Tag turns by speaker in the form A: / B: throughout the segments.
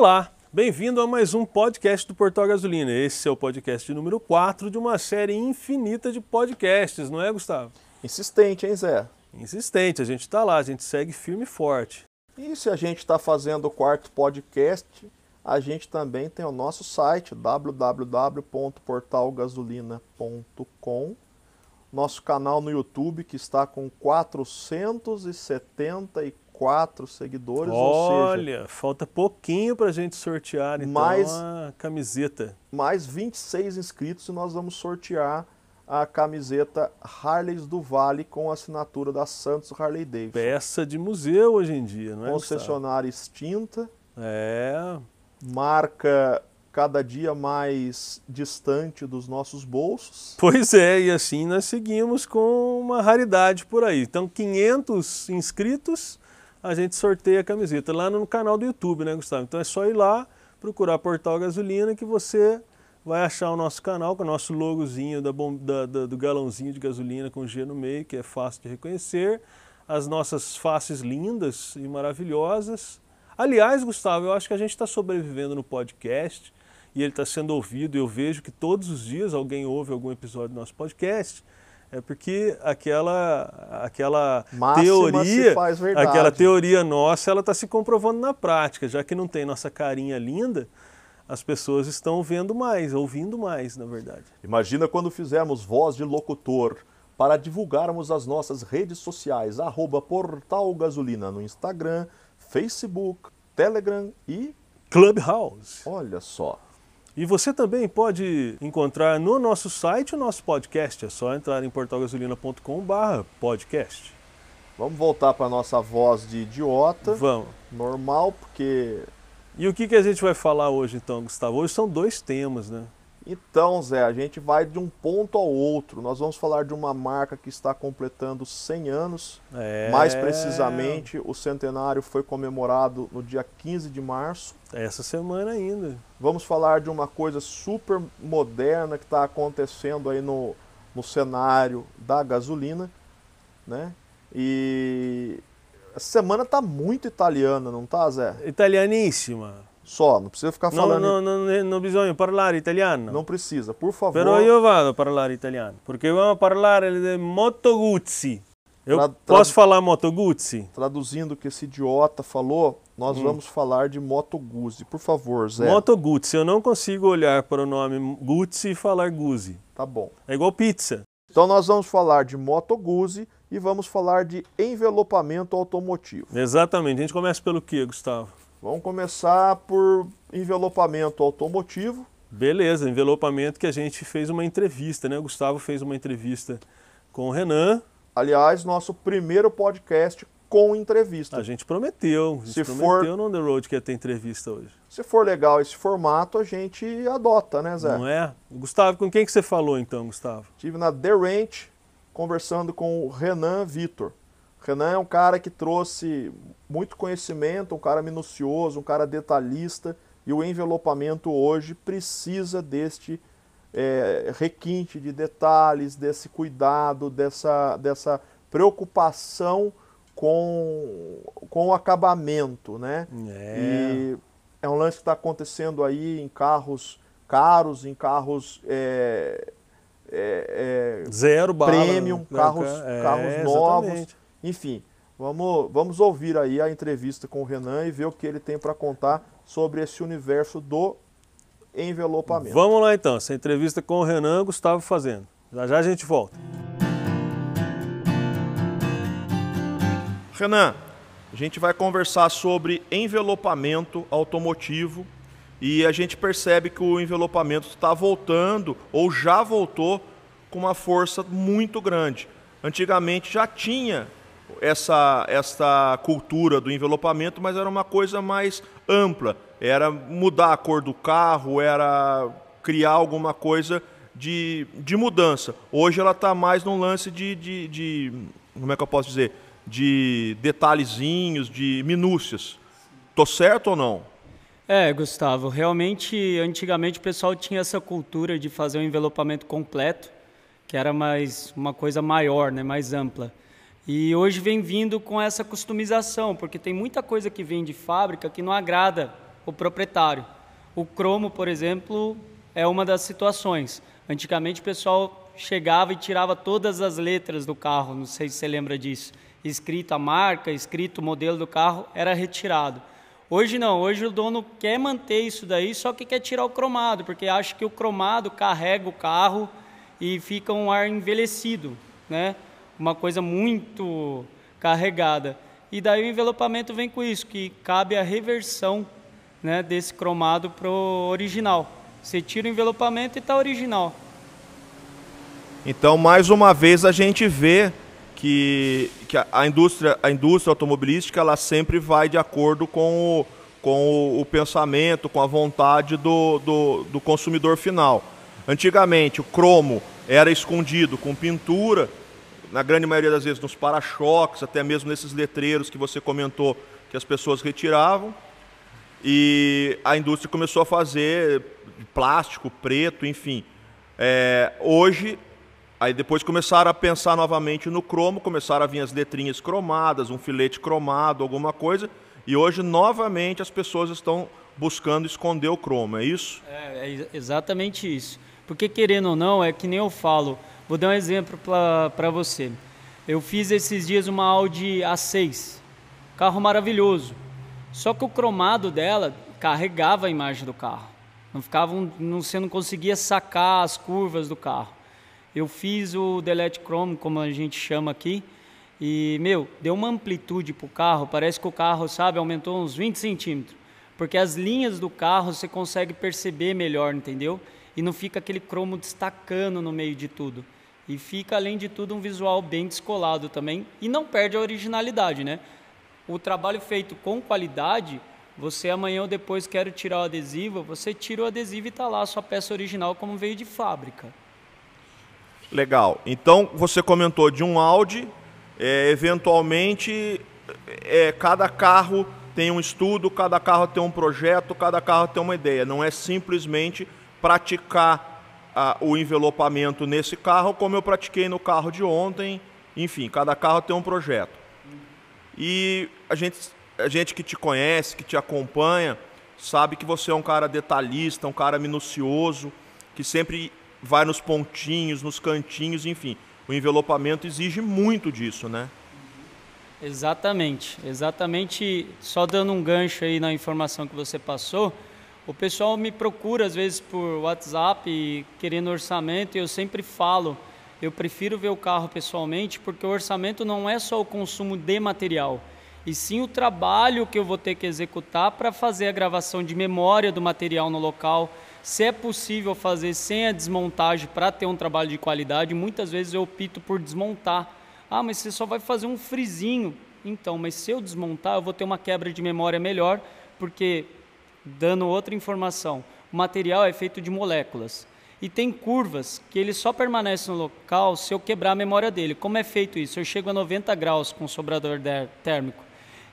A: Olá, bem-vindo a mais um podcast do Portal Gasolina. Esse é o podcast número 4 de uma série infinita de podcasts, não é, Gustavo?
B: Insistente, hein, Zé?
A: Insistente, a gente está lá, a gente segue firme e forte.
B: E se a gente está fazendo o quarto podcast, a gente também tem o nosso site www.portalgasolina.com, nosso canal no YouTube que está com 474 seguidores,
A: Olha,
B: ou seja,
A: falta pouquinho para a gente sortear então
B: Mais-
A: a camiseta.
B: mais 26 inscritos e nós vamos sortear a camiseta Harleys do Vale com assinatura da Santos Harley Davidson.
A: Peça de museu hoje em dia, não é?
B: Concessionária extinta,
A: É,
B: marca cada dia mais distante dos nossos bolsos.
A: Pois é, e assim nós seguimos com uma raridade por aí. Então, 500 inscritos, a gente sorteia a camiseta lá no canal do YouTube, né, Gustavo? Então é só ir lá, procurar Portal Gasolina que você vai achar o nosso canal com o nosso logozinho da da- da- do galãozinho de gasolina com G no meio, que é fácil de reconhecer. As nossas faces lindas e maravilhosas. Aliás, Gustavo, eu acho que a gente está sobrevivendo no podcast e ele está sendo ouvido. Eu vejo que todos os dias alguém ouve algum episódio do nosso podcast. É porque aquela, aquela
B: Máxima
A: teoria,
B: se faz verdade.
A: aquela teoria nossa, ela está se comprovando na prática, já que não tem nossa carinha linda, as pessoas estão vendo mais, ouvindo mais, na verdade.
B: Imagina quando fizermos voz de locutor para divulgarmos as nossas redes sociais, arroba Portal Gasolina no Instagram, Facebook, Telegram e
A: Clubhouse.
B: olha só.
A: E você também pode encontrar no nosso site o nosso podcast. É só entrar em portalgasolina.com/barra podcast.
B: Vamos voltar para nossa voz de idiota,
A: Vamos.
B: normal, porque
A: E o que, que a gente vai falar hoje então, Gustavo? Hoje são dois temas, né?
B: Então, Zé, a gente vai de um ponto ao outro. Nós vamos falar de uma marca que está completando 100 anos.
A: É...
B: Mais precisamente, o centenário foi comemorado no dia 15 de março.
A: Essa semana ainda.
B: Vamos falar de uma coisa super moderna que está acontecendo aí no, no cenário da gasolina, né? E essa semana tá muito italiana, não tá, Zé?
A: Italianíssima.
B: Só, não precisa ficar falando.
A: no, no, no bisogna parlare italiano.
B: Não precisa, por favor.
A: Però io vado a parlare italiano, perché vamos parlare di Moto Guzzi. Eu
B: tra-
A: posso falar Moto Guzzi?
B: Traduzindo o que esse idiota falou, nós
A: Hum.
B: vamos falar de Moto Guzzi. Por favor, Zé.
A: Moto Guzzi, eu não consigo olhar para o nome Guzzi e falar Guzzi.
B: Tá bom.
A: É igual pizza.
B: Então nós vamos falar de Moto Guzzi e vamos falar de envelopamento automotivo.
A: Exatamente. A gente começa pelo quê, Gustavo?
B: Vamos começar por envelopamento automotivo.
A: Beleza, envelopamento que a gente fez uma entrevista, né? O Gustavo fez uma entrevista com o Renan.
B: Aliás, nosso primeiro podcast com entrevista.
A: A gente prometeu. A gente
B: Se
A: prometeu no On The Road que ia ter entrevista hoje.
B: Se for legal esse formato, a gente adota, né, Zé?
A: Não é? Gustavo, com quem que você falou então, Gustavo?
B: Estive na The Ranch conversando com o Renan Vitor. Renan é um cara que trouxe muito conhecimento, um cara minucioso, um cara detalhista, e o envelopamento hoje precisa deste é, requinte de detalhes, desse cuidado, dessa, dessa preocupação com, com o acabamento, né?
A: É.
B: E é um lance que está acontecendo aí em carros caros, em carros é, é, é,
A: Zero bala.
B: premium,
A: né?
B: carros,
A: É,
B: carros novos.
A: exatamente.
B: Enfim, vamos, vamos ouvir aí a entrevista com o Renan e ver o que ele tem para contar sobre esse universo do envelopamento.
A: Vamos lá então, essa entrevista com o Renan Gustavo fazendo. Já já a gente volta.
B: Renan, a gente vai conversar sobre envelopamento automotivo e a gente percebe que o envelopamento está voltando ou já voltou com uma força muito grande. Antigamente já tinha essa, essa cultura do envelopamento, mas era uma coisa mais ampla. Era mudar a cor do carro, era criar alguma coisa de, de mudança. Hoje ela está mais num lance de, de, de. Como é que eu posso dizer? De detalhezinhos, de minúcias. Tô certo ou não?
C: É, Gustavo, realmente antigamente o pessoal tinha essa cultura de fazer um envelopamento completo, que era mais uma coisa maior, né, mais ampla. E hoje vem vindo com essa customização, porque tem muita coisa que vem de fábrica que não agrada o proprietário. O cromo, por exemplo, é uma das situações. Antigamente o pessoal chegava e tirava todas as letras do carro, não sei se você lembra disso. Escrito a marca, escrito o modelo do carro, era retirado. Hoje não, hoje o dono quer manter isso daí, só que quer tirar o cromado, porque acha que o cromado carrega o carro e fica um ar envelhecido, né? Uma coisa muito carregada. E daí o envelopamento vem com isso, que cabe a reversão né, desse cromado para o original. Você tira o envelopamento e está original.
B: Então, mais uma vez, a gente vê que, que a, indústria, a indústria automobilística ela sempre vai de acordo com o, com o, o pensamento, com a vontade do, do, do consumidor final. Antigamente, o cromo era escondido com pintura, na grande maioria das vezes nos para-choques, até mesmo nesses letreiros que você comentou que as pessoas retiravam. E a indústria começou a fazer plástico, preto, enfim. É, hoje, aí depois começaram a pensar novamente no cromo, começaram a vir as letrinhas cromadas, um filete cromado, alguma coisa. E hoje, novamente, as pessoas estão buscando esconder o cromo, é isso?
C: É, é exatamente isso. Porque, querendo ou não, é que nem eu falo. Vou dar um exemplo para você. Eu fiz esses dias uma Audi A6, carro maravilhoso. Só que o cromado dela carregava a imagem do carro. Não ficava, não, você não conseguia sacar as curvas do carro. Eu fiz o Delete Chrome, como a gente chama aqui, e, meu, deu uma amplitude para o carro. Parece que o carro, sabe, aumentou uns 20 centímetros. Porque as linhas do carro você consegue perceber melhor, entendeu? E não fica aquele cromo destacando no meio de tudo. E fica, além de tudo, um visual bem descolado também. E não perde a originalidade, né? o trabalho feito com qualidade, você amanhã ou depois quer tirar o adesivo, você tira o adesivo e está lá a sua peça original como veio de fábrica.
B: Legal. Então você comentou de um Audi, é, eventualmente é, cada carro tem um estudo, cada carro tem um projeto, cada carro tem uma ideia. Não é simplesmente praticar a, o envelopamento nesse carro como eu pratiquei no carro de ontem. Enfim, cada carro tem um projeto. E a gente, a gente que te conhece, que te acompanha, sabe que você é um cara detalhista, um cara minucioso, que sempre vai nos pontinhos, nos cantinhos, enfim. O envelopamento exige muito disso, né?
C: Exatamente, exatamente. Só dando um gancho aí na informação que você passou, o pessoal me procura às vezes por WhatsApp querendo orçamento e eu sempre falo eu prefiro ver o carro pessoalmente porque o orçamento não é só o consumo de material, e sim o trabalho que eu vou ter que executar para fazer a gravação de memória do material no local. Se é possível fazer sem a desmontagem para ter um trabalho de qualidade, muitas vezes eu opto por desmontar. Ah, mas você só vai fazer um frizinho. Então, mas se eu desmontar, eu vou ter uma quebra de memória melhor, porque, dando outra informação, o material é feito de moléculas. E tem curvas que ele só permanece no local se eu quebrar a memória dele. Como é feito isso? Eu chego a 90 graus com o sobrador térmico.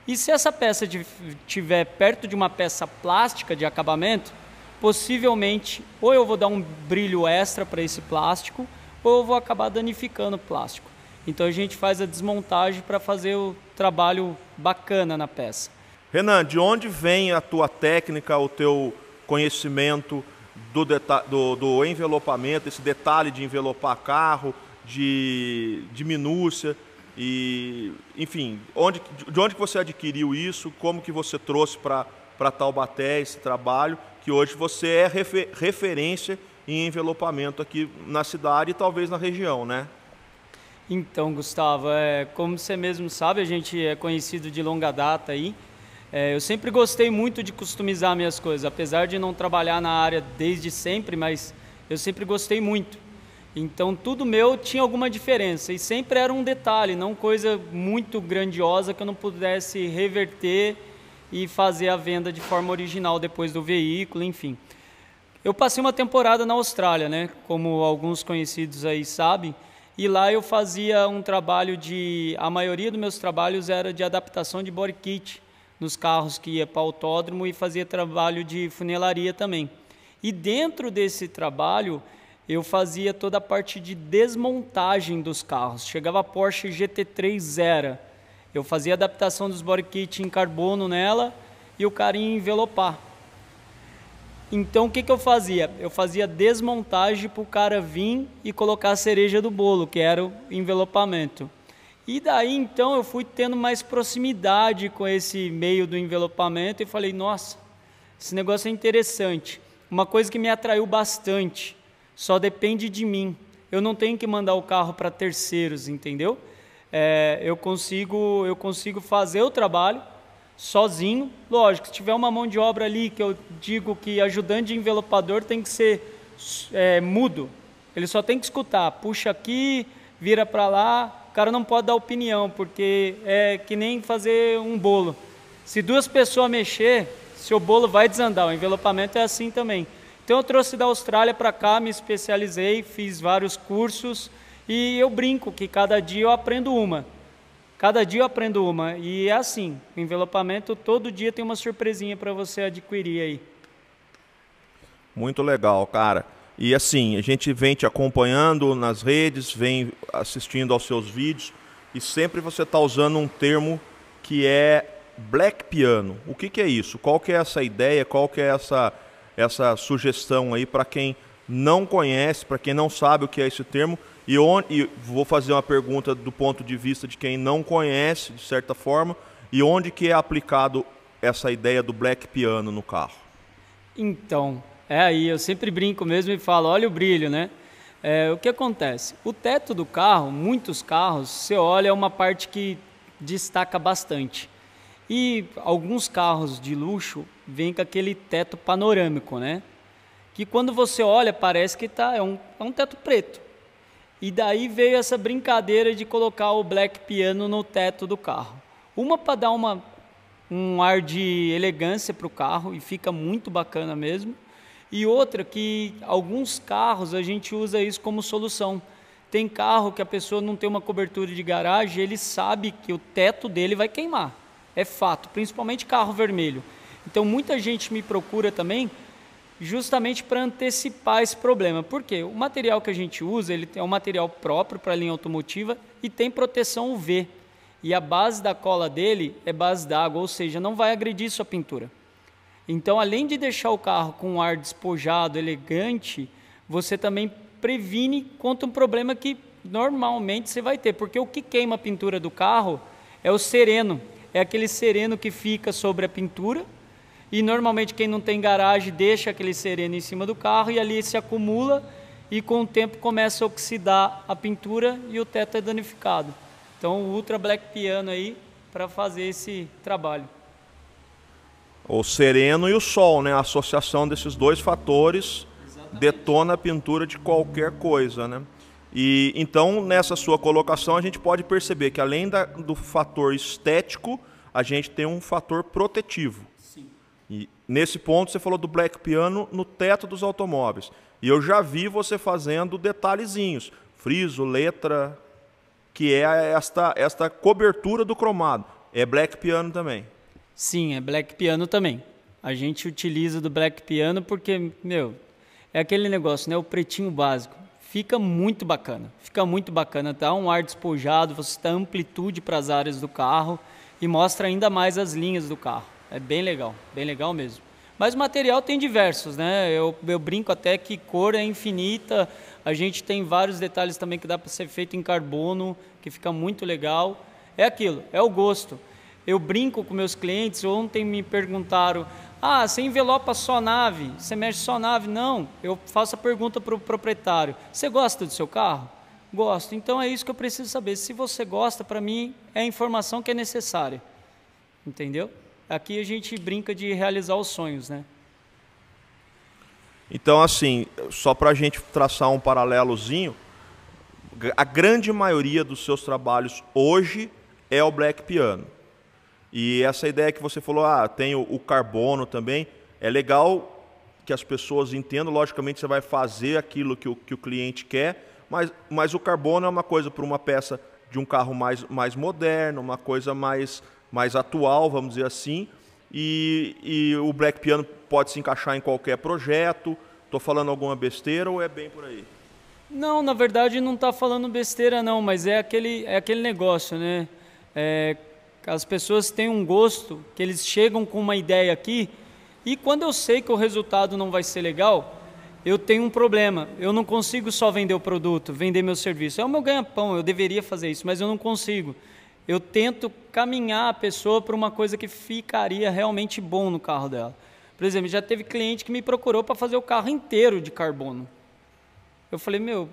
C: E se essa peça estiver perto de uma peça plástica de acabamento, possivelmente ou eu vou dar um brilho extra para esse plástico, ou eu vou acabar danificando o plástico. Então a gente faz a desmontagem para fazer o trabalho bacana na peça.
B: Renan, de onde vem a tua técnica, o teu conhecimento? do, do, do envelopamento, esse detalhe de envelopar carro, de, de minúcia. E, enfim, onde, de onde você adquiriu isso? Como que você trouxe para Taubaté esse trabalho? Que hoje você é refer, referência em envelopamento aqui na cidade e talvez na região, né?
C: Então, Gustavo, é, como você mesmo sabe, a gente é conhecido de longa data aí. É, eu sempre gostei muito de customizar minhas coisas, apesar de não trabalhar na área desde sempre, mas eu sempre gostei muito. Então tudo meu tinha alguma diferença e sempre era um detalhe, não coisa muito grandiosa que eu não pudesse reverter e fazer a venda de forma original depois do veículo, enfim. Eu passei uma temporada na Austrália, né, como alguns conhecidos aí sabem, e lá eu fazia um trabalho de, a maioria dos meus trabalhos era de adaptação de body kit nos carros que ia para o autódromo e fazia trabalho de funelaria também. E dentro desse trabalho, eu fazia toda a parte de desmontagem dos carros. Chegava a Porsche GT3 Zero, eu fazia adaptação dos body kit em carbono nela e o cara ia envelopar. Então o que, que eu fazia? Eu fazia desmontagem para o cara vir e colocar a cereja do bolo, que era o envelopamento. E daí então eu fui tendo mais proximidade com esse meio do envelopamento e falei, nossa, esse negócio é interessante. Uma coisa que me atraiu bastante, só depende de mim. Eu não tenho que mandar o carro para terceiros, entendeu? É, eu consigo eu consigo fazer o trabalho sozinho. Lógico, se tiver uma mão de obra ali que eu digo que ajudante de envelopador tem que ser é, mudo, ele só tem que escutar. Puxa aqui, vira para lá. Cara não pode dar opinião porque é que nem fazer um bolo. Se duas pessoas mexer, seu bolo vai desandar. O envelopamento é assim também. Então eu trouxe da Austrália para cá, me especializei, fiz vários cursos e eu brinco que cada dia eu aprendo uma. Cada dia eu aprendo uma. E é assim, o envelopamento todo dia tem uma surpresinha para você adquirir aí.
B: Muito legal, cara. E assim, a gente vem te acompanhando nas redes, vem assistindo aos seus vídeos e sempre você está usando um termo que é black piano. O que, que é isso? Qual que é essa ideia? Qual que é essa, essa sugestão aí para quem não conhece, para quem não sabe o que é esse termo e, onde, e vou fazer uma pergunta do ponto de vista de quem não conhece, de certa forma, e onde que é aplicado essa ideia do black piano no carro?
C: Então, é aí, eu sempre brinco mesmo e falo, olha o brilho, né? É, o que acontece? O teto do carro, muitos carros, você olha, é uma parte que destaca bastante. E alguns carros de luxo vêm com aquele teto panorâmico, né? Que quando você olha, parece que tá, é, um, é um teto preto. E daí veio essa brincadeira de colocar o black piano no teto do carro. Uma para dar uma, um ar de elegância para o carro e fica muito bacana mesmo. E outra que alguns carros a gente usa isso como solução. Tem carro que a pessoa não tem uma cobertura de garagem, ele sabe que o teto dele vai queimar. É fato, principalmente carro vermelho. Então muita gente me procura também justamente para antecipar esse problema. Por quê? O material que a gente usa, ele é um material próprio para a linha automotiva e tem proteção UV. E a base da cola dele é base d'água, ou seja, não vai agredir sua pintura. Então, além de deixar o carro com um ar despojado, elegante, você também previne contra um problema que normalmente você vai ter, porque o que queima a pintura do carro é o sereno, é aquele sereno que fica sobre a pintura e normalmente quem não tem garagem deixa aquele sereno em cima do carro e ali se acumula e com o tempo começa a oxidar a pintura e o teto é danificado. Então o Ultra Black Piano aí para fazer esse trabalho.
B: O sereno e o sol, né? A associação desses dois fatores Exatamente. detona a pintura de qualquer coisa, né? E então nessa sua colocação a gente pode perceber que além da, do fator estético, a gente tem um fator protetivo. E nesse ponto você falou do black piano no teto dos automóveis. E eu já vi você fazendo detalhezinhos, friso, letra, que é esta, esta cobertura do cromado. É black piano também?
C: Sim, é black piano também. A gente utiliza do black piano porque, meu, é aquele negócio, né? O pretinho básico. Fica muito bacana. Fica muito bacana. Dá um ar despojado, você dá amplitude para as áreas do carro e mostra ainda mais as linhas do carro. É bem legal, bem legal mesmo. Mas o material tem diversos, né? Eu, eu brinco até que cor é infinita. A gente tem vários detalhes também que dá para ser feito em carbono, que fica muito legal. É aquilo, é o gosto. Eu brinco com meus clientes. Ontem me perguntaram: ah, você envelopa só nave? Você mexe só nave? Não. Eu faço a pergunta para o proprietário: você gosta do seu carro? Gosto. Então é isso que eu preciso saber. Se você gosta, para mim é a informação que é necessária. Entendeu? aqui a gente brinca de realizar os sonhos, né?
B: Então, assim, só para a gente traçar um paralelozinho, a grande maioria dos seus trabalhos hoje é o black piano. E essa ideia que você falou, ah, tem o, o carbono também, é legal que as pessoas entendam. Logicamente, você vai fazer aquilo que o, que o cliente quer, mas, mas o carbono é uma coisa para uma peça de um carro mais, mais moderno, uma coisa mais mais atual, vamos dizer assim, e, e o Black Piano pode se encaixar em qualquer projeto. Estou falando alguma besteira ou é bem por aí?
C: Não, na verdade não está falando besteira não, mas é aquele, é aquele negócio, né? É, as pessoas têm um gosto, que eles chegam com uma ideia aqui, E quando eu sei que o resultado não vai ser legal, eu tenho um problema. Eu não consigo só vender o produto, vender meu serviço. É o meu ganha-pão, eu deveria fazer isso, mas eu não consigo. Eu tento caminhar a pessoa para uma coisa que ficaria realmente bom no carro dela. Por exemplo, já teve cliente que me procurou para fazer o carro inteiro de carbono. Eu falei, meu,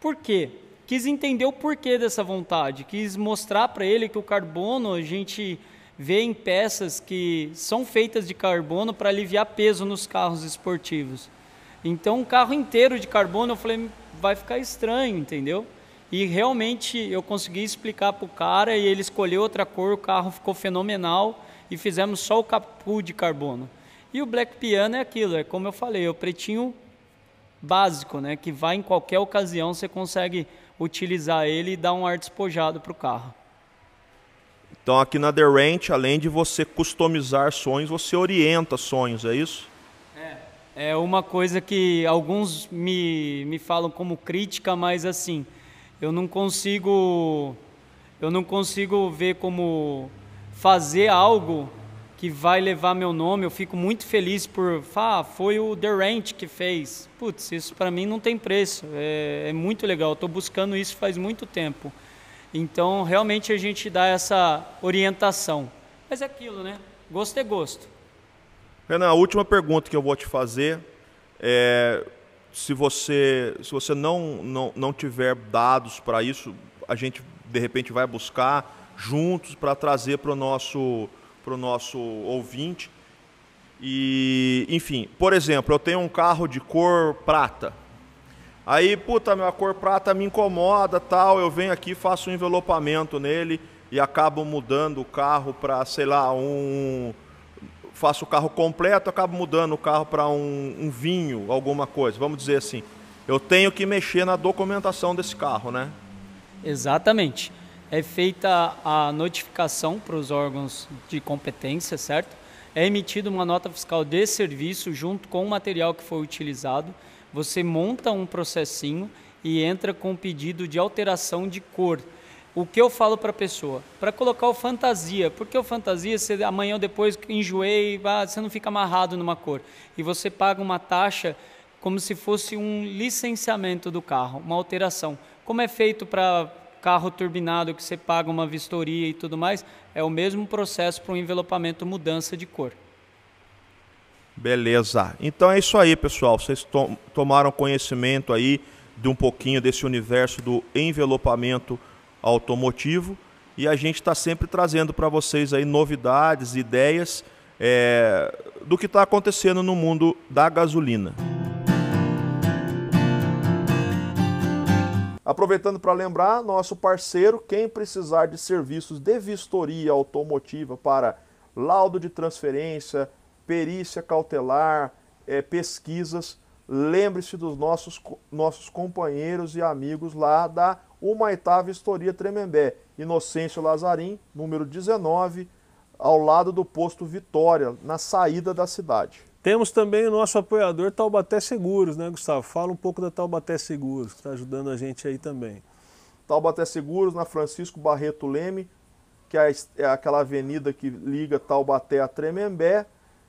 C: por quê? Quis entender o porquê dessa vontade, quis mostrar para ele que o carbono a gente vê em peças que são feitas de carbono para aliviar peso nos carros esportivos. Então, um carro inteiro de carbono, eu falei, vai ficar estranho, entendeu? E realmente eu consegui explicar para o cara e ele escolheu outra cor, o carro ficou fenomenal e fizemos só o capu de carbono. E o Black Piano é aquilo, é como eu falei, é o pretinho básico, né, que vai em qualquer ocasião, você consegue utilizar ele e dar um ar despojado para o carro.
B: Então aqui na The Ranch, além de você customizar sonhos, você orienta sonhos, é isso?
C: É, é uma coisa que alguns me, me falam como crítica, mas assim, eu não consigo eu não consigo ver como fazer algo que vai levar meu nome. Eu fico muito feliz por, ah, foi o The Ranch que fez. Putz, isso para mim não tem preço. É, é muito legal. Estou buscando isso faz muito tempo. Então, realmente a gente dá essa orientação. Mas é aquilo, né? Gosto é gosto.
B: Renan, a última pergunta que eu vou te fazer é se você, se você não, não, não tiver dados para isso, a gente de repente vai buscar juntos para trazer para o nosso para o nosso ouvinte. E, enfim, por exemplo, eu tenho um carro de cor prata. Aí, puta, minha cor prata me incomoda, tal, eu venho aqui, faço um envelopamento nele e acabo mudando o carro para, sei lá, um faço o carro completo, acabo mudando o carro para um, um vinho, alguma coisa. Vamos dizer assim, eu tenho que mexer na documentação desse carro, né?
C: Exatamente é feita a notificação para os órgãos de competência, certo? É emitida uma nota fiscal de serviço junto com o material que foi utilizado. Você monta um processinho e entra com um pedido de alteração de cor. O que eu falo para a pessoa? Para colocar o fantasia. Porque o fantasia, você, amanhã ou depois enjoei, ah, você não fica amarrado numa cor. E você paga uma taxa como se fosse um licenciamento do carro, uma alteração. Como é feito para carro turbinado que você paga uma vistoria e tudo mais, é o mesmo processo para um envelopamento mudança de cor.
B: Beleza. Então é isso aí, pessoal. Vocês to tomaram conhecimento aí de um pouquinho desse universo do envelopamento automotivo e a gente está sempre trazendo para vocês aí novidades, ideias é, do que está acontecendo no mundo da gasolina. Aproveitando para lembrar, nosso parceiro, quem precisar de serviços de vistoria automotiva para laudo de transferência, perícia cautelar, é, pesquisas, lembre-se dos nossos, nossos companheiros e amigos lá da Humaitá Vistoria Tremembé, Inocêncio Lazarim, número 19, ao lado do posto Vitória, na saída da cidade.
A: Temos também o nosso apoiador Taubaté Seguros, né, Gustavo? Fala um pouco da Taubaté Seguros, que está ajudando a gente aí também.
B: Taubaté Seguros, na Francisco Barreto Leme, que é, é aquela avenida que liga Taubaté a Tremembé.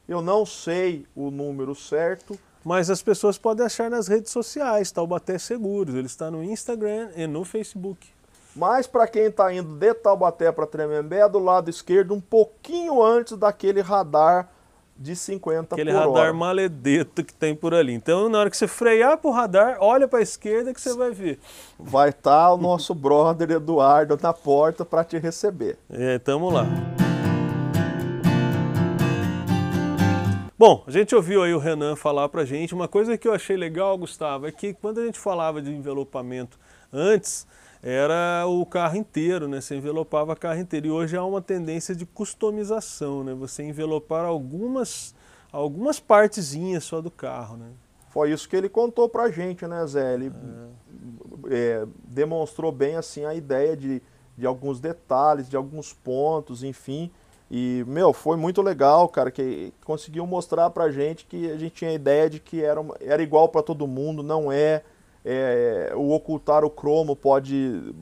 B: Eu não sei o número certo.
A: Mas as pessoas podem achar nas redes sociais, Taubaté Seguros. Ele está no Instagram e no Facebook.
B: Mas para quem está indo de Taubaté para Tremembé, é do lado esquerdo, um pouquinho antes daquele radar de 50
A: Aquele
B: por hora.
A: radar maledeto que tem por ali. Então, na hora que você frear para o radar, olha para a esquerda que você vai ver.
B: Vai estar tá o nosso brother Eduardo na porta para te receber.
A: É, tamo lá. Bom, a gente ouviu aí o Renan falar para gente. Uma coisa que eu achei legal, Gustavo, é que quando a gente falava de envelopamento antes, era o carro inteiro, né? Você envelopava o carro inteiro. E hoje há uma tendência de customização, né? Você envelopar algumas, algumas partezinhas só do carro, né?
B: Foi isso que ele contou pra gente, né, Zé? Ele é. É, demonstrou bem assim a ideia de, de alguns detalhes, de alguns pontos, enfim. E, meu, foi muito legal, cara, que conseguiu mostrar pra gente que a gente tinha a ideia de que era, era igual para todo mundo, não é é, o ocultar o cromo pode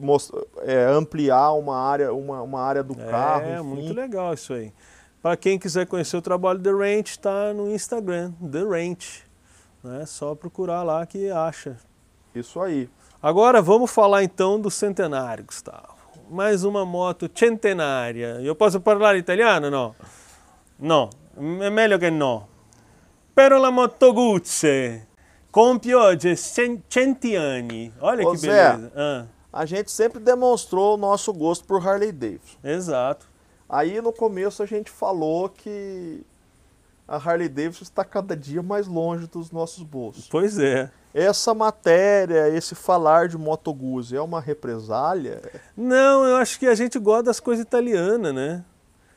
B: é, ampliar uma área, uma, uma área do
A: é,
B: carro.
A: É, muito legal isso aí. Para quem quiser conhecer o trabalho The Ranch, está no Instagram, The Ranch. Né? Só procurar lá que acha.
B: Isso aí.
A: Agora vamos falar então do centenário, Gustavo. Mais uma moto centenária. Eu posso falar italiano? Não. Não, é melhor que não. Pero la Moto Guzzi oggi 100 anni. Olha
B: Ô,
A: que beleza. Ah,
B: A gente sempre demonstrou o nosso gosto por Harley Davidson.
A: exato.
B: Aí no começo a gente falou que a Harley Davidson está cada dia mais longe dos nossos bolsos.
A: Pois é.
B: Essa matéria, esse falar de Moto Guzzi é uma represália?
A: Não, eu acho que a gente gosta das coisas italianas, né?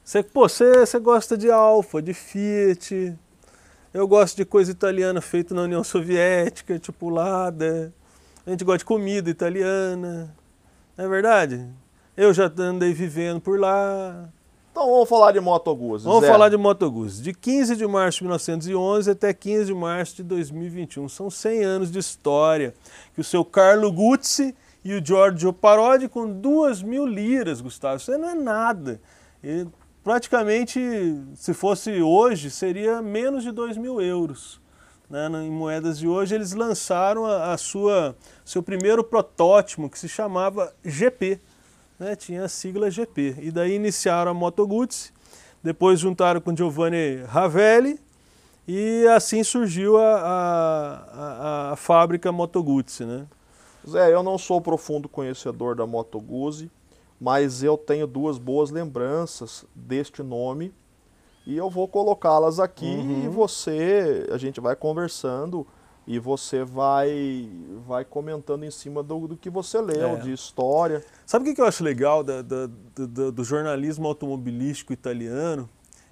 A: Você, pô, você, você gosta de Alfa, de Fiat. Eu gosto de coisa italiana feita na União Soviética, tipo Lada. A gente gosta de comida italiana. Não é verdade? Eu já andei vivendo por lá.
B: Então vamos falar de Moto Guzzi.
A: Vamos falar de Moto Guzzi. De 15 de março de 1911 até 15 de março de 2021. São 100 anos de história que o seu Carlo Guzzi e o Giorgio Parodi com duas mil liras, Gustavo. Isso aí não é nada. E praticamente, se fosse hoje, seria menos de 2 mil euros. Né? Em moedas de hoje, eles lançaram a, a sua seu primeiro protótipo, que se chamava GP né, tinha a sigla GP. E daí iniciaram a Moto Guzzi, depois juntaram com Giovanni Ravelli e assim surgiu a, a, a, a fábrica Moto Guzzi, né?
B: Zé, eu não sou profundo conhecedor da Moto Guzzi, mas eu tenho duas boas lembranças deste nome e eu vou colocá-las aqui
A: Uhum.
B: e você, a gente vai conversando e você vai vai comentando em cima do, do que você leu,
A: É.
B: de história.
A: Sabe o que eu acho legal da- da- do, do- do jornalismo automobilístico italiano?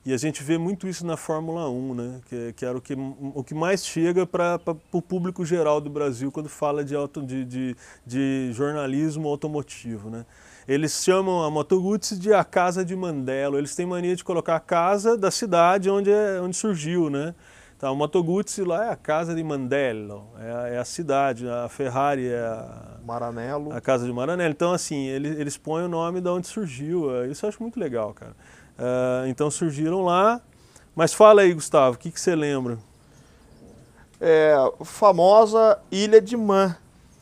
A: E a gente vê muito isso na Fórmula 1, né? que, que era o que, o que mais chega para o público geral do Brasil quando fala de, auto, de, de, de jornalismo automotivo. Né? Eles chamam a Moto Guzzi de a casa de Mandello. Eles têm mania de colocar a casa da cidade onde, é, onde surgiu. Né? Então, a Moto Guzzi lá é a casa de Mandello, é a, é a cidade, a Ferrari é a,
B: Maranello.
A: a casa de Maranello. Então, assim, eles, eles põem o nome de onde surgiu. eh, Isso eu acho muito legal, cara. Ah, então surgiram lá. Mas fala aí, Gustavo, o que, que você lembra?
B: É, famosa Ilha de Man.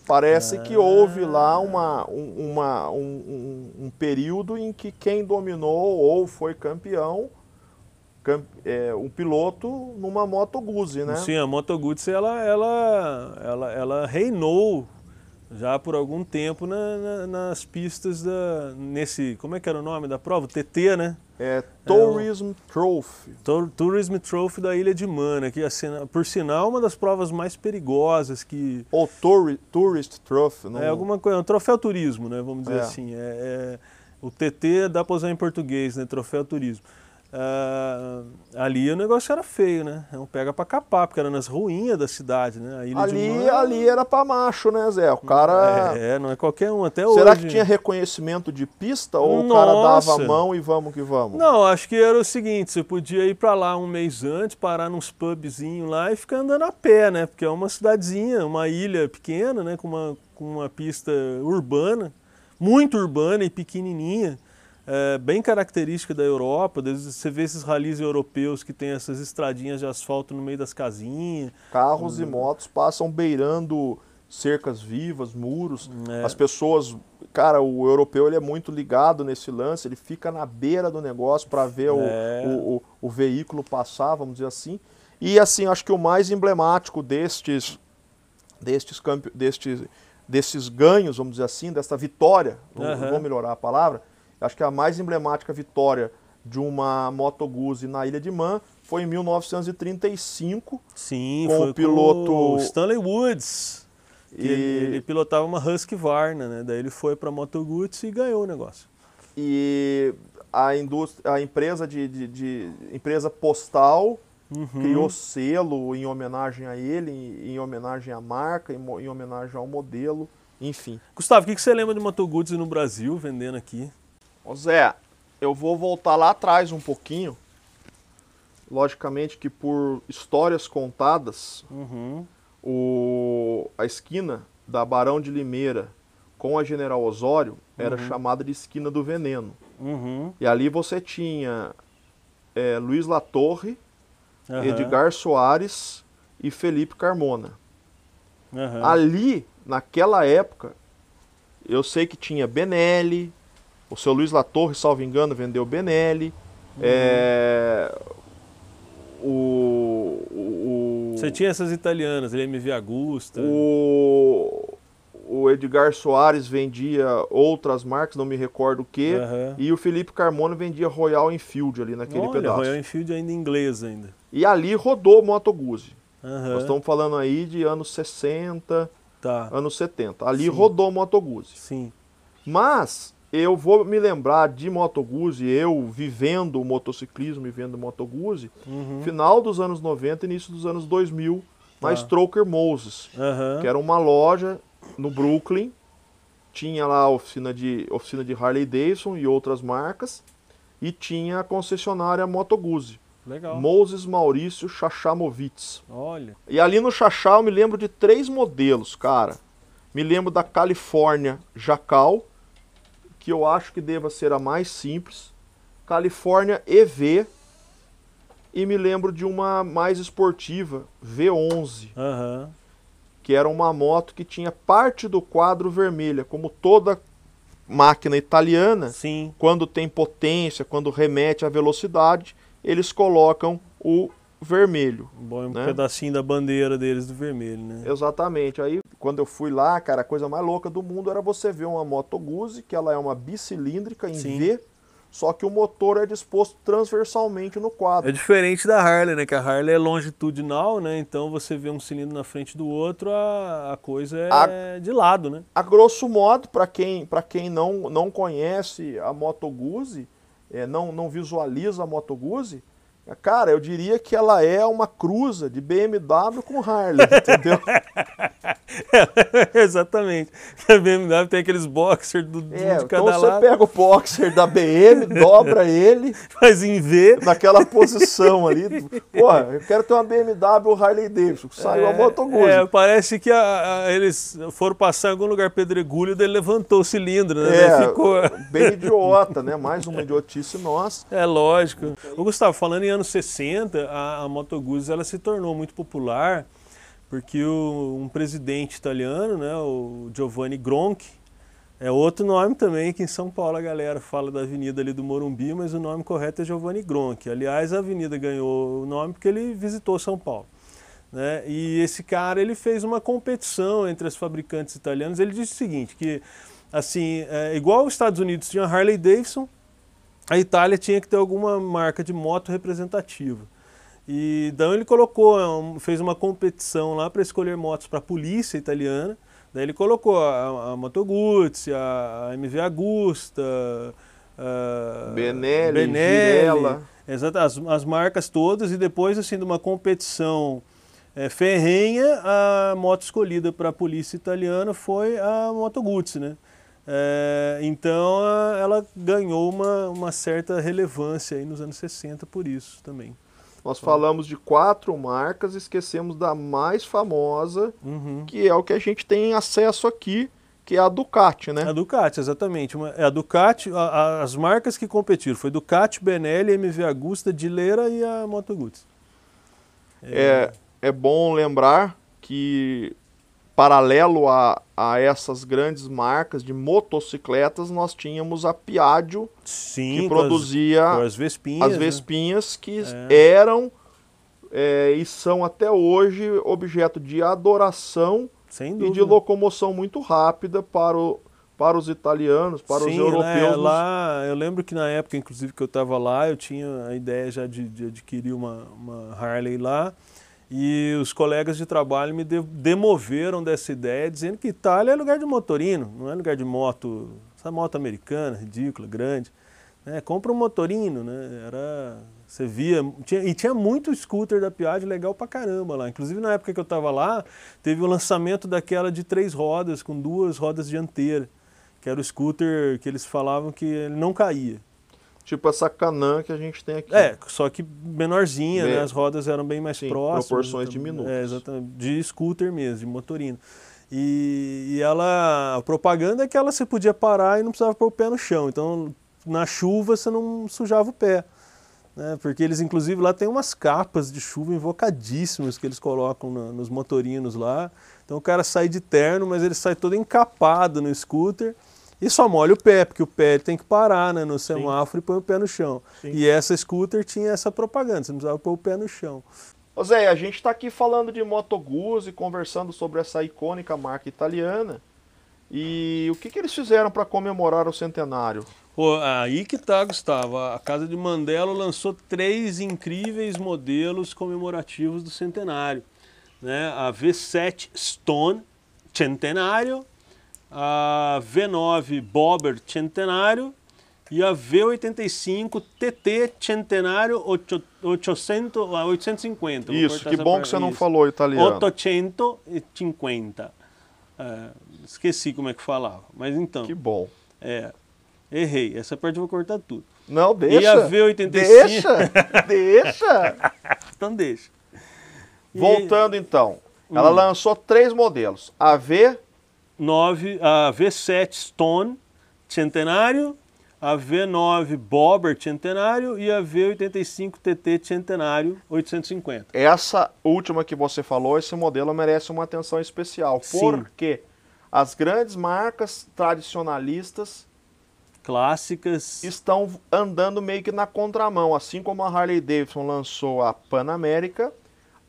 B: Parece
A: Ah.
B: que houve lá uma, um, uma- um- um- um período em que quem dominou ou foi campeão, cam- é, um piloto numa Moto Guzzi, né?
A: Sim, a Moto Guzzi, ela, ela, ela, ela reinou já por algum tempo na- na- nas pistas da... Nesse, como é que era o nome da prova? TT, né?
B: É Tourism Trophy.
A: Tour- Tourism Trophy da Ilha de Mana, que, assim, por sinal, uma das provas mais perigosas que...
B: Ou touri, Tourist Trophy. Não,
A: É alguma coisa, um troféu turismo, né? Vamos dizer
B: É.
A: assim. É, é- o TT dá para usar em português, né? Troféu turismo. Ah, ali o negócio era feio, né? É um pega para capar, porque era nas ruínas da cidade, né?
B: Ali,
A: Man-
B: ali era pra macho, né, Zé? O cara...
A: É, não é qualquer um, até
B: Será
A: hoje.
B: que tinha reconhecimento de pista ou o cara
A: Nossa.
B: dava a mão e vamos que vamos?
A: Não, acho que era o seguinte, você podia ir para lá um mês antes, parar nos pubzinhos lá e ficar andando a pé, né? Porque é uma cidadezinha, uma ilha pequena, né? Com uma, com uma pista urbana, muito urbana e pequenininha, é, bem característica da Europa. Você vê esses ralis europeus que tem essas estradinhas de asfalto no meio das casinhas.
B: Carros
A: Uhum.
B: e motos passam beirando cercas vivas, muros.
A: É.
B: As pessoas, cara, o europeu ele é muito ligado nesse lance, ele fica na beira do negócio para ver o-
A: É.
B: o, o, o veículo passar, vamos dizer assim. E assim, acho que o mais emblemático destes destes campe... destes desses ganhos, vamos dizer assim, desta vitória,
A: Aham.
B: vou melhorar a palavra. Acho que a mais emblemática vitória de uma Moto Guzzi na Ilha de Man foi em 1935.
A: Sim,
B: Com
A: foi
B: o piloto-
A: com o Stanley Woods.
B: E-
A: Ele, ele pilotava uma Husky Varna, né? Daí ele foi para Moto Guzzi e ganhou o negócio.
B: e a, indústria, a empresa de, de- de- empresa postal
A: Uhum.
B: criou selo em homenagem a ele, em, em homenagem à marca, em, em homenagem ao modelo, enfim.
A: Gustavo, o que, que você lembra de Moto Guzzi no Brasil, vendendo aqui?
B: Ô Zé, eu vou voltar lá atrás um pouquinho. Logicamente que por histórias contadas,
A: Uhum.
B: o, a esquina da Barão de Limeira com a General Osório era chamada de esquina do veneno.
A: Uhum.
B: E ali você tinha é, Luiz Latorre, Edgar Soares e Felipe Carmona. Ali, naquela época, eu sei que tinha Benelli, o seu Luiz Latorre, salvo engano, vendeu Benelli. é, o, o,
A: Você tinha essas italianas, MV Agusta.
B: o, o Edgar Soares vendia outras marcas, não me recordo o que.
A: Aham.
B: E o Felipe Carmona vendia Royal Enfield ali naquele
A: Olha,
B: pedaço.
A: Royal Enfield ainda em inglês ainda.
B: E ali rodou Moto Guzzi.
A: Aham,
B: Nós estamos falando aí de anos 60,
A: Tá,
B: anos 70. Ali
A: Sim.
B: rodou Moto Guzzi.
A: sim.
B: Mas eu vou me lembrar de Moto Guzzi, eu vivendo o motociclismo e vendo Moto Guzzi,
A: Uhum.
B: final dos anos 90 e início dos anos 2000, na
A: Tá.
B: Stroker Moses,
A: Aham.
B: que era uma loja no Brooklyn, tinha lá a oficina de, oficina de Harley Davidson e outras marcas, e tinha a concessionária Moto Guzzi,
A: Legal.
B: Moses Maurício Chachamovitz.
A: Olha.
B: E ali no Chachá eu me lembro de três modelos, cara. Me lembro da Califórnia Jacal, que eu acho que deva ser a mais simples. Califórnia EV. E me lembro de uma mais esportiva, V11,
A: Aham.
B: que era uma moto que tinha parte do quadro vermelha, como toda máquina italiana,
A: Sim.
B: quando tem potência, quando remete à velocidade, eles colocam o vermelho.
A: Bom, um
B: Né?
A: pedacinho da bandeira deles do vermelho, né?
B: Exatamente. Aí, quando eu fui lá, cara, a coisa mais louca do mundo era você ver uma Moto Guzzi, que ela é uma bicilíndrica em
A: Sim.
B: V, só que o motor é disposto transversalmente no quadro.
A: É diferente da Harley, né? Que a Harley é longitudinal, né? Então você vê um cilindro na frente do outro, a, a coisa é de lado, né?
B: A grosso modo, para quem, pra quem não, não conhece a Moto Guzzi, é, não, não visualiza a Moto Guzzi, cara, eu diria que ela é uma cruza de BMW com Harley, entendeu?
A: Exatamente. A BMW tem aqueles boxers do,
B: É,
A: de
B: então
A: cada
B: você
A: lado,
B: pega o boxer da BM, dobra ele,
A: mas em V.
B: naquela posição ali. Porra, eu quero ter uma BMW Harley Davidson. Saiu a Moto Guzzi.
A: É, parece que a- a- eles foram passar em algum lugar pedregulho, daí levantou o cilindro, né?
B: É,
A: ficou.
B: bem idiota, né? Mais uma idiotice nossa.
A: É lógico. O Gustavo, falando em anos 60, a, a Moto Guzzi ela se tornou muito popular porque o- um presidente italiano, né, o Giovanni Gronchi, é outro nome também que em São Paulo a galera fala da avenida ali do Morumbi, mas o nome correto é Giovanni Gronchi. Aliás, a avenida ganhou o nome porque ele visitou São Paulo. Né? E esse cara ele fez uma competição entre as fabricantes italianas. Ele disse o seguinte, que assim, é, igual os Estados Unidos tinha Harley Davidson, a Itália tinha que ter alguma marca de moto representativa. E então ele colocou, um, fez uma competição lá para escolher motos para a polícia italiana. Daí ele colocou a, a Moto Guzzi, a, a MV Agusta, a
B: Benelli, Girella.
A: Exato, as, as marcas todas. E depois assim de uma competição é, ferrenha, a moto escolhida para a polícia italiana foi a Moto Guzzi, né? É, então ela ganhou uma, uma certa relevância aí nos anos 60 por isso também.
B: Nós falamos de quatro marcas, esquecemos da mais famosa,
A: Uhum.
B: que é o que a gente tem acesso aqui, que é a Ducati, né?
A: A Ducati, exatamente. Uma- é a Ducati, a- a- as marcas que competiram foi Ducati, Benelli, MV Agusta, Dilera e a Moto Guzzi.
B: É, é bom lembrar que, paralelo a, a essas grandes marcas de motocicletas, nós tínhamos a Piaggio,
A: Sim,
B: que
A: as-
B: produzia
A: com as Vespinhas.
B: as
A: né?
B: Vespinhas, que
A: É.
B: eram é, e são até hoje objeto de adoração e de locomoção muito rápida para, o, para os italianos, para os
A: Sim,
B: europeus.
A: né, lá, eu lembro que na época, inclusive, que eu estava lá, eu tinha a ideia já de, de adquirir uma, uma Harley lá. E os colegas de trabalho me de- demoveram dessa ideia, dizendo que Itália é lugar de motorino, não é lugar de moto, essa moto americana, ridícula, grande. Né? Compra um motorino, né? Era, você via, tinha- e tinha muito scooter da Piaggio legal pra caramba lá. Inclusive na época que eu estava lá, teve o lançamento daquela de três rodas, com duas rodas dianteiras, que era o scooter que eles falavam que ele não caía.
B: Tipo essa Canã que a gente tem aqui.
A: É, só que menorzinha,
B: Bem-
A: né? As rodas eram bem mais
B: Sim,
A: próximas.
B: proporções
A: então,
B: diminutas.
A: É, exatamente. De scooter mesmo, de motorino. E, e ela, a propaganda é que ela você podia parar e não precisava pôr o pé no chão. Então, na chuva você não sujava o pé. Né? Porque eles, inclusive, lá tem umas capas de chuva invocadíssimas que eles colocam na, nos motorinos lá. Então o cara sai de terno, mas ele sai todo encapado no scooter e só molha o pé, porque o pé tem que parar né, no semáforo Sim. e põe o pé no chão. Sim. E essa scooter tinha essa propaganda, você não precisava pôr o pé no chão.
B: Ô Zé, a gente está aqui falando de Moto Guzzi, conversando sobre essa icônica marca italiana. E o que, que eles fizeram para comemorar o centenário?
A: Pô, aí que tá, Gustavo. A Casa de Mandela lançou três incríveis modelos comemorativos do centenário. Né? A V7 Stone Centenário, a V9 Bobber Centenário e a V85 TT Centenário 800, 850.
B: Isso, que bom que você não falou italiano.
A: 850. É, esqueci como é que falava, mas então.
B: Que bom.
A: É, errei, essa parte eu vou cortar tudo.
B: Não, deixa.
A: E a V85...
B: Deixa, deixa.
A: então deixa.
B: Voltando então, ela hum. lançou três modelos. A V...
A: 9, a V7 Stone Centenário, a V9 Bobber Centenário e a V85 TT Centenário 850.
B: Essa última que você falou, esse modelo merece uma atenção especial. Sim. Porque as grandes marcas tradicionalistas
A: clássicas
B: estão andando meio que na contramão, assim como a Harley Davidson lançou a Pan América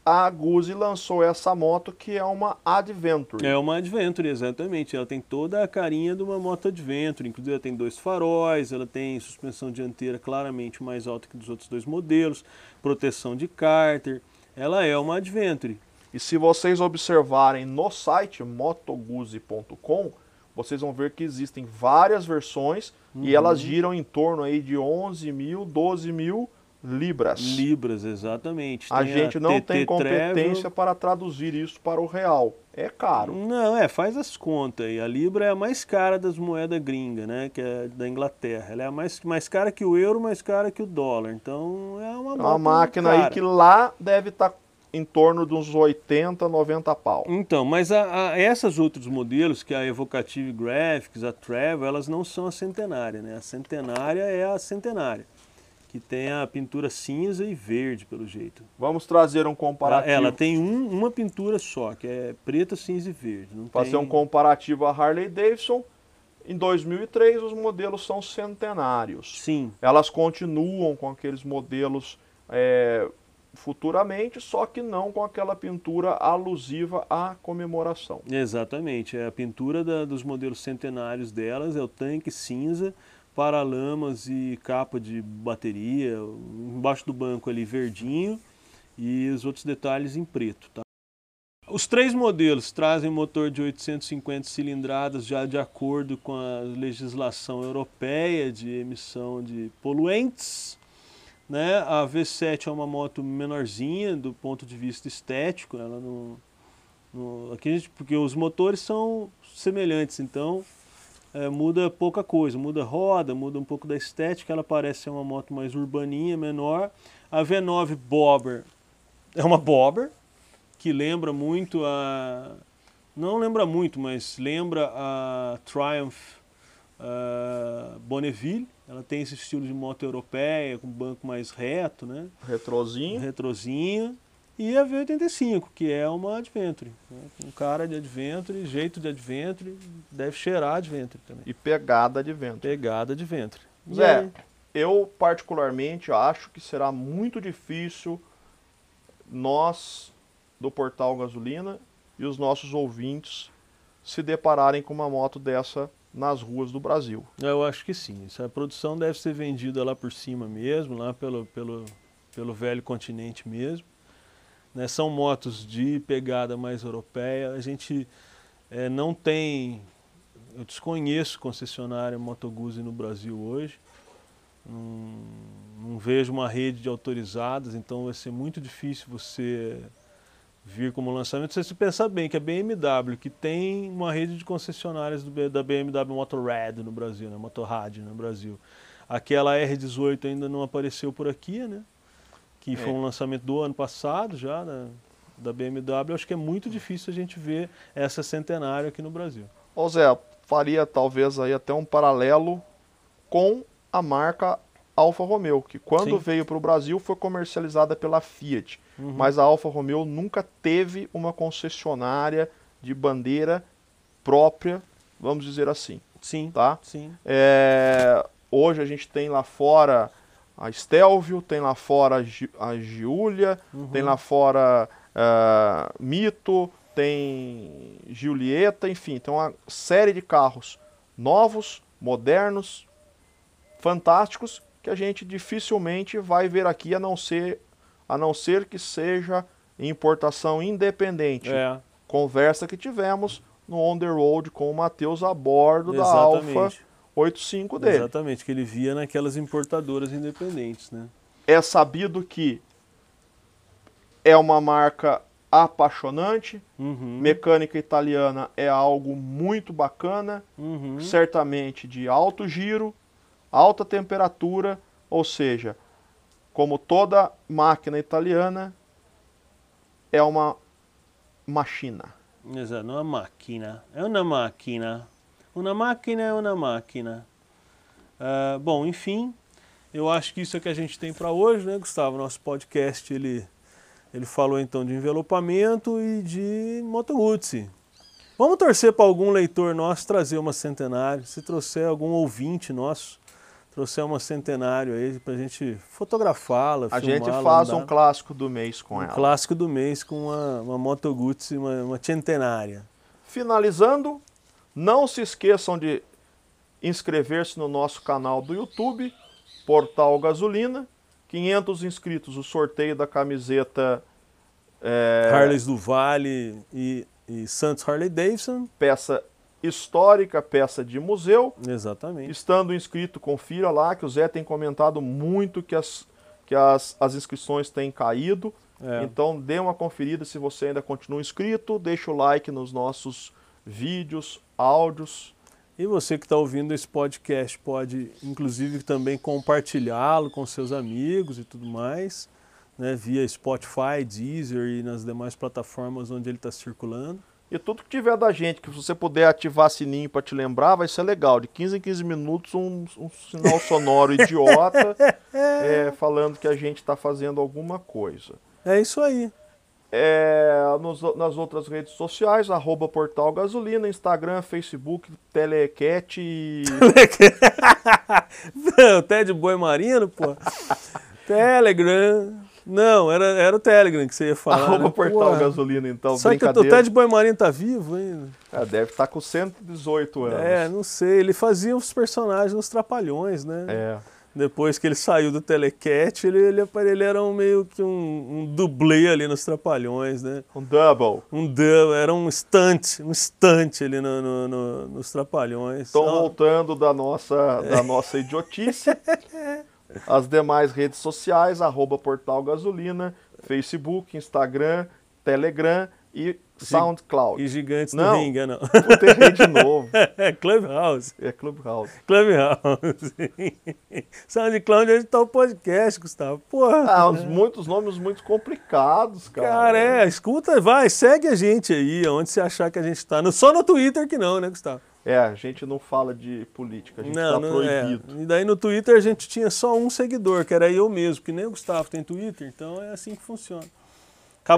B: a Guzzi lançou essa moto que é uma Adventure.
A: É uma Adventure, exatamente. Ela tem toda a carinha de uma moto Adventure, inclusive ela tem dois faróis, ela tem suspensão dianteira claramente mais alta que dos outros dois modelos, proteção de cárter. Ela é uma Adventure.
B: E se vocês observarem no site motoguzzi.com, vocês vão ver que existem várias versões uhum. e elas giram em torno aí de 11 mil, 12 mil libras.
A: Libras, exatamente.
B: A tem gente a não TT tem competência Travel. para traduzir isso para o real. É caro.
A: Não, é, faz as contas aí. A libra é a mais cara das moedas gringas, né? Que é da Inglaterra. Ela é a mais, mais cara que o euro, mais cara que o dólar. Então é uma, é
B: uma máquina cara. aí que lá deve estar tá em torno de uns 80, 90 pau.
A: Então, mas a, a, essas outros modelos, que é a Evocative Graphics, a Travel, elas não são a centenária, né? A centenária é a centenária que tem a pintura cinza e verde, pelo jeito.
B: Vamos trazer um comparativo.
A: Ela, ela tem um, uma pintura só, que é preta, cinza e verde. Não
B: Fazer
A: tem...
B: um comparativo a Harley Davidson. Em 2003, os modelos são centenários.
A: Sim.
B: Elas continuam com aqueles modelos é, futuramente, só que não com aquela pintura alusiva à comemoração.
A: Exatamente. É a pintura da, dos modelos centenários delas é o tanque cinza paralamas e capa de bateria, embaixo do banco ali verdinho e os outros detalhes em preto. Tá? Os três modelos trazem motor de 850 cilindradas já de acordo com a legislação europeia de emissão de poluentes. Né? A V7 é uma moto menorzinha do ponto de vista estético, ela não aqui gente, porque os motores são semelhantes, então é, muda pouca coisa, muda roda, muda um pouco da estética, ela parece ser uma moto mais urbaninha, menor. A V9 Bobber é uma Bobber, que lembra muito a... não lembra muito, mas lembra a Triumph uh, Bonneville. Ela tem esse estilo de moto europeia, com banco mais reto, né?
B: Retrozinho.
A: Retrozinho. E a V85, que é uma Adventure. Né? Um cara de Adventure, jeito de Adventure, deve cheirar Adventure também.
B: E pegada de Adventure.
A: Pegada de Adventure.
B: Zé, eu particularmente acho que será muito difícil nós do Portal Gasolina e os nossos ouvintes se depararem com uma moto dessa nas ruas do Brasil.
A: Eu acho que sim. Essa produção deve ser vendida lá por cima mesmo, lá pelo, pelo, pelo velho continente mesmo. Né? São motos de pegada mais europeia. A gente é, não tem, eu desconheço concessionária Moto Guzzi no Brasil hoje. Não, não, vejo uma rede de autorizadas, então vai ser muito difícil você vir como lançamento. Se você pensar bem que a BMW, que tem uma rede de concessionárias do, da BMW Motorrad no Brasil, né? Motorrad no Brasil. Aquela R18 ainda não apareceu por aqui, né? Que é. foi um lançamento do ano passado já, né, da BMW, acho que é muito difícil a gente ver essa centenária aqui no Brasil.
B: Ô Zé, faria talvez aí até um paralelo com a marca Alfa Romeo, que quando
A: Sim.
B: veio para o Brasil foi comercializada pela Fiat.
A: Uhum.
B: Mas a Alfa Romeo nunca teve uma concessionária de bandeira própria, vamos dizer assim,
A: Sim,
B: tá?
A: sim.
B: É, hoje a gente tem lá fora a Stelvio, tem lá fora a, Gi- a Giulia, tem lá fora ah, Mito, tem Giulietta, enfim, tem uma série de carros novos, modernos, fantásticos, que a gente dificilmente vai ver aqui a não ser, a não ser que seja importação independente.
A: É,
B: Conversa que tivemos no On The Road com o Matheus a bordo da Alfa
A: exatamente.
B: 85 dele.
A: Exatamente, que ele via naquelas importadoras independentes, né?
B: É sabido que é uma marca apaixonante,
A: Uhum,
B: mecânica italiana é algo muito bacana,
A: uhum.
B: certamente de alto giro, alta temperatura, ou seja, como toda máquina italiana, é uma machina.
A: Exato, uma máquina. É uma máquina. Uma máquina é uma máquina. Ah, bom, enfim, eu acho que isso é que a gente tem para hoje, né, Gustavo? Nosso podcast, ele, ele falou então de envelopamento e de Moto Guzzi. Vamos torcer para algum leitor nosso trazer uma centenário. Se trouxer algum ouvinte nosso, trouxer uma centenário aí pra gente fotografá-la,
B: A gente faz
A: andar.
B: um clássico do mês com
A: Um
B: ela.
A: clássico do mês com uma, uma Moto Guzzi, uma, uma centenária.
B: Finalizando, não se esqueçam de inscrever-se no nosso canal do YouTube, Portal Gasolina. 500 inscritos, o sorteio da camiseta é,
A: Harleys do Vale e, e Santos Harley Davidson.
B: peça histórica, peça de museu.
A: Exatamente.
B: Estando inscrito, confira lá, que o Zé tem comentado muito que as, que as, as inscrições têm caído.
A: É.
B: Então dê uma conferida se você ainda continua inscrito, deixa o like nos nossos vídeos, áudios.
A: E você que está ouvindo esse podcast pode, inclusive, também compartilhá-lo com seus amigos e tudo mais, né, via Spotify, Deezer e nas demais plataformas onde ele está circulando.
B: E tudo que tiver da gente, que você puder ativar sininho para te lembrar, vai ser legal. De 15 em 15 minutos, um, um sinal sonoro idiota é, falando que a gente está fazendo alguma coisa.
A: É isso aí.
B: É, nos- nas outras redes sociais, arroba Portal Gasolina, Instagram, Facebook, Telecat e...
A: o Ted Boi Marino, pô. Telegram. Não, era, era o Telegram que você ia falar.
B: arroba
A: né?
B: Portal
A: Porra.
B: Gasolina, então,
A: Só que o. Ted Boi Marino tá vivo ainda.
B: É, deve estar com 118 anos.
A: É, não sei. Ele fazia os personagens nos Trapalhões, né?
B: É.
A: Depois que ele saiu do Telecat, ele, ele, ele era um, meio que um, um dublê ali nos Trapalhões, né?
B: Um double.
A: Um dub, era um stunt, um stunt ali no, no- no- nos Trapalhões.
B: Estão voltando da nossa, da nossa idiotice. As demais redes sociais, arroba Portal Gasolina, Facebook, Instagram, Telegram e SoundCloud.
A: E gigantes
B: Não.
A: do ringue, não.
B: Botei de novo.
A: É, Clubhouse.
B: É Clubhouse.
A: Clubhouse. SoundCloud é onde tá o podcast, Gustavo. Porra.
B: Ah, uns, muitos nomes muito complicados, cara.
A: Cara, é, escuta, vai, segue a gente aí, onde você achar que a gente tá. No- Só no Twitter que não, né, Gustavo?
B: É, a gente não fala de política, a gente
A: não,
B: tá
A: não é.
B: proibido.
A: E daí no Twitter a gente tinha só um seguidor, que era eu mesmo, que nem o Gustavo tem Twitter, então é assim que funciona.
B: É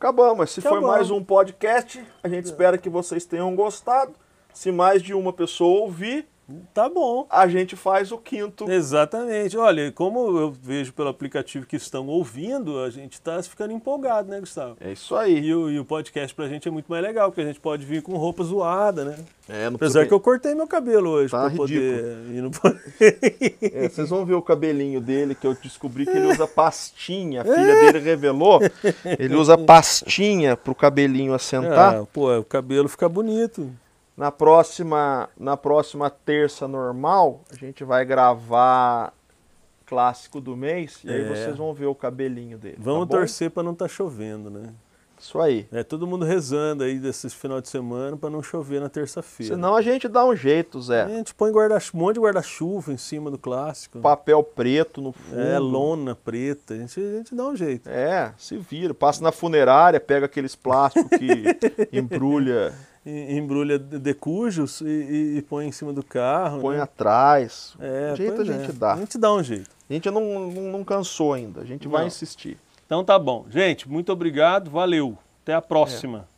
A: Acabamos?
B: isso. Acabamos. Foi mais um podcast. A gente espera que vocês tenham gostado. Se mais de uma pessoa ouvir,
A: Tá bom.
B: a gente faz o quinto.
A: Exatamente. Olha, como eu vejo pelo aplicativo que estão ouvindo, a gente está ficando empolgado, né, Gustavo?
B: É isso aí.
A: E o, e o podcast pra gente é muito mais legal, porque a gente pode vir com roupa zoada, né?
B: É, não
A: Apesar que eu cortei meu cabelo hoje
B: Tá
A: pra poder ir no...
B: É, vocês vão ver o cabelinho dele, que eu descobri que ele usa pastinha. A filha dele revelou. Ele usa pastinha pro cabelinho assentar.
A: Ah, pô, o cabelo fica bonito.
B: Na próxima, na próxima terça normal, a gente vai gravar clássico do mês. E aí
A: É.
B: vocês vão ver o cabelinho dele.
A: Vamos
B: tá
A: torcer pra não estar chovendo, né?
B: Isso aí.
A: É todo mundo rezando aí desses final de semana para não chover na terça-feira.
B: Senão a gente dá um jeito,
A: A
B: Zé.
A: gente põe guarda um monte de guarda-chuva em cima do clássico.
B: Papel preto no fundo.
A: É, lona preta. A gente, a gente dá um jeito.
B: É, se vira. Passa na funerária, pega aqueles plásticos que embrulha,
A: E- Embrulha de- decujos e, e- põe em cima do carro.
B: põe
A: né?
B: atrás.
A: É,
B: um jeito a gente
A: é.
B: dá.
A: A gente dá um jeito.
B: A gente não, não, não cansou ainda, a gente vai
A: Não.
B: insistir.
A: Então tá bom. Gente, muito obrigado. Valeu. Até a próxima.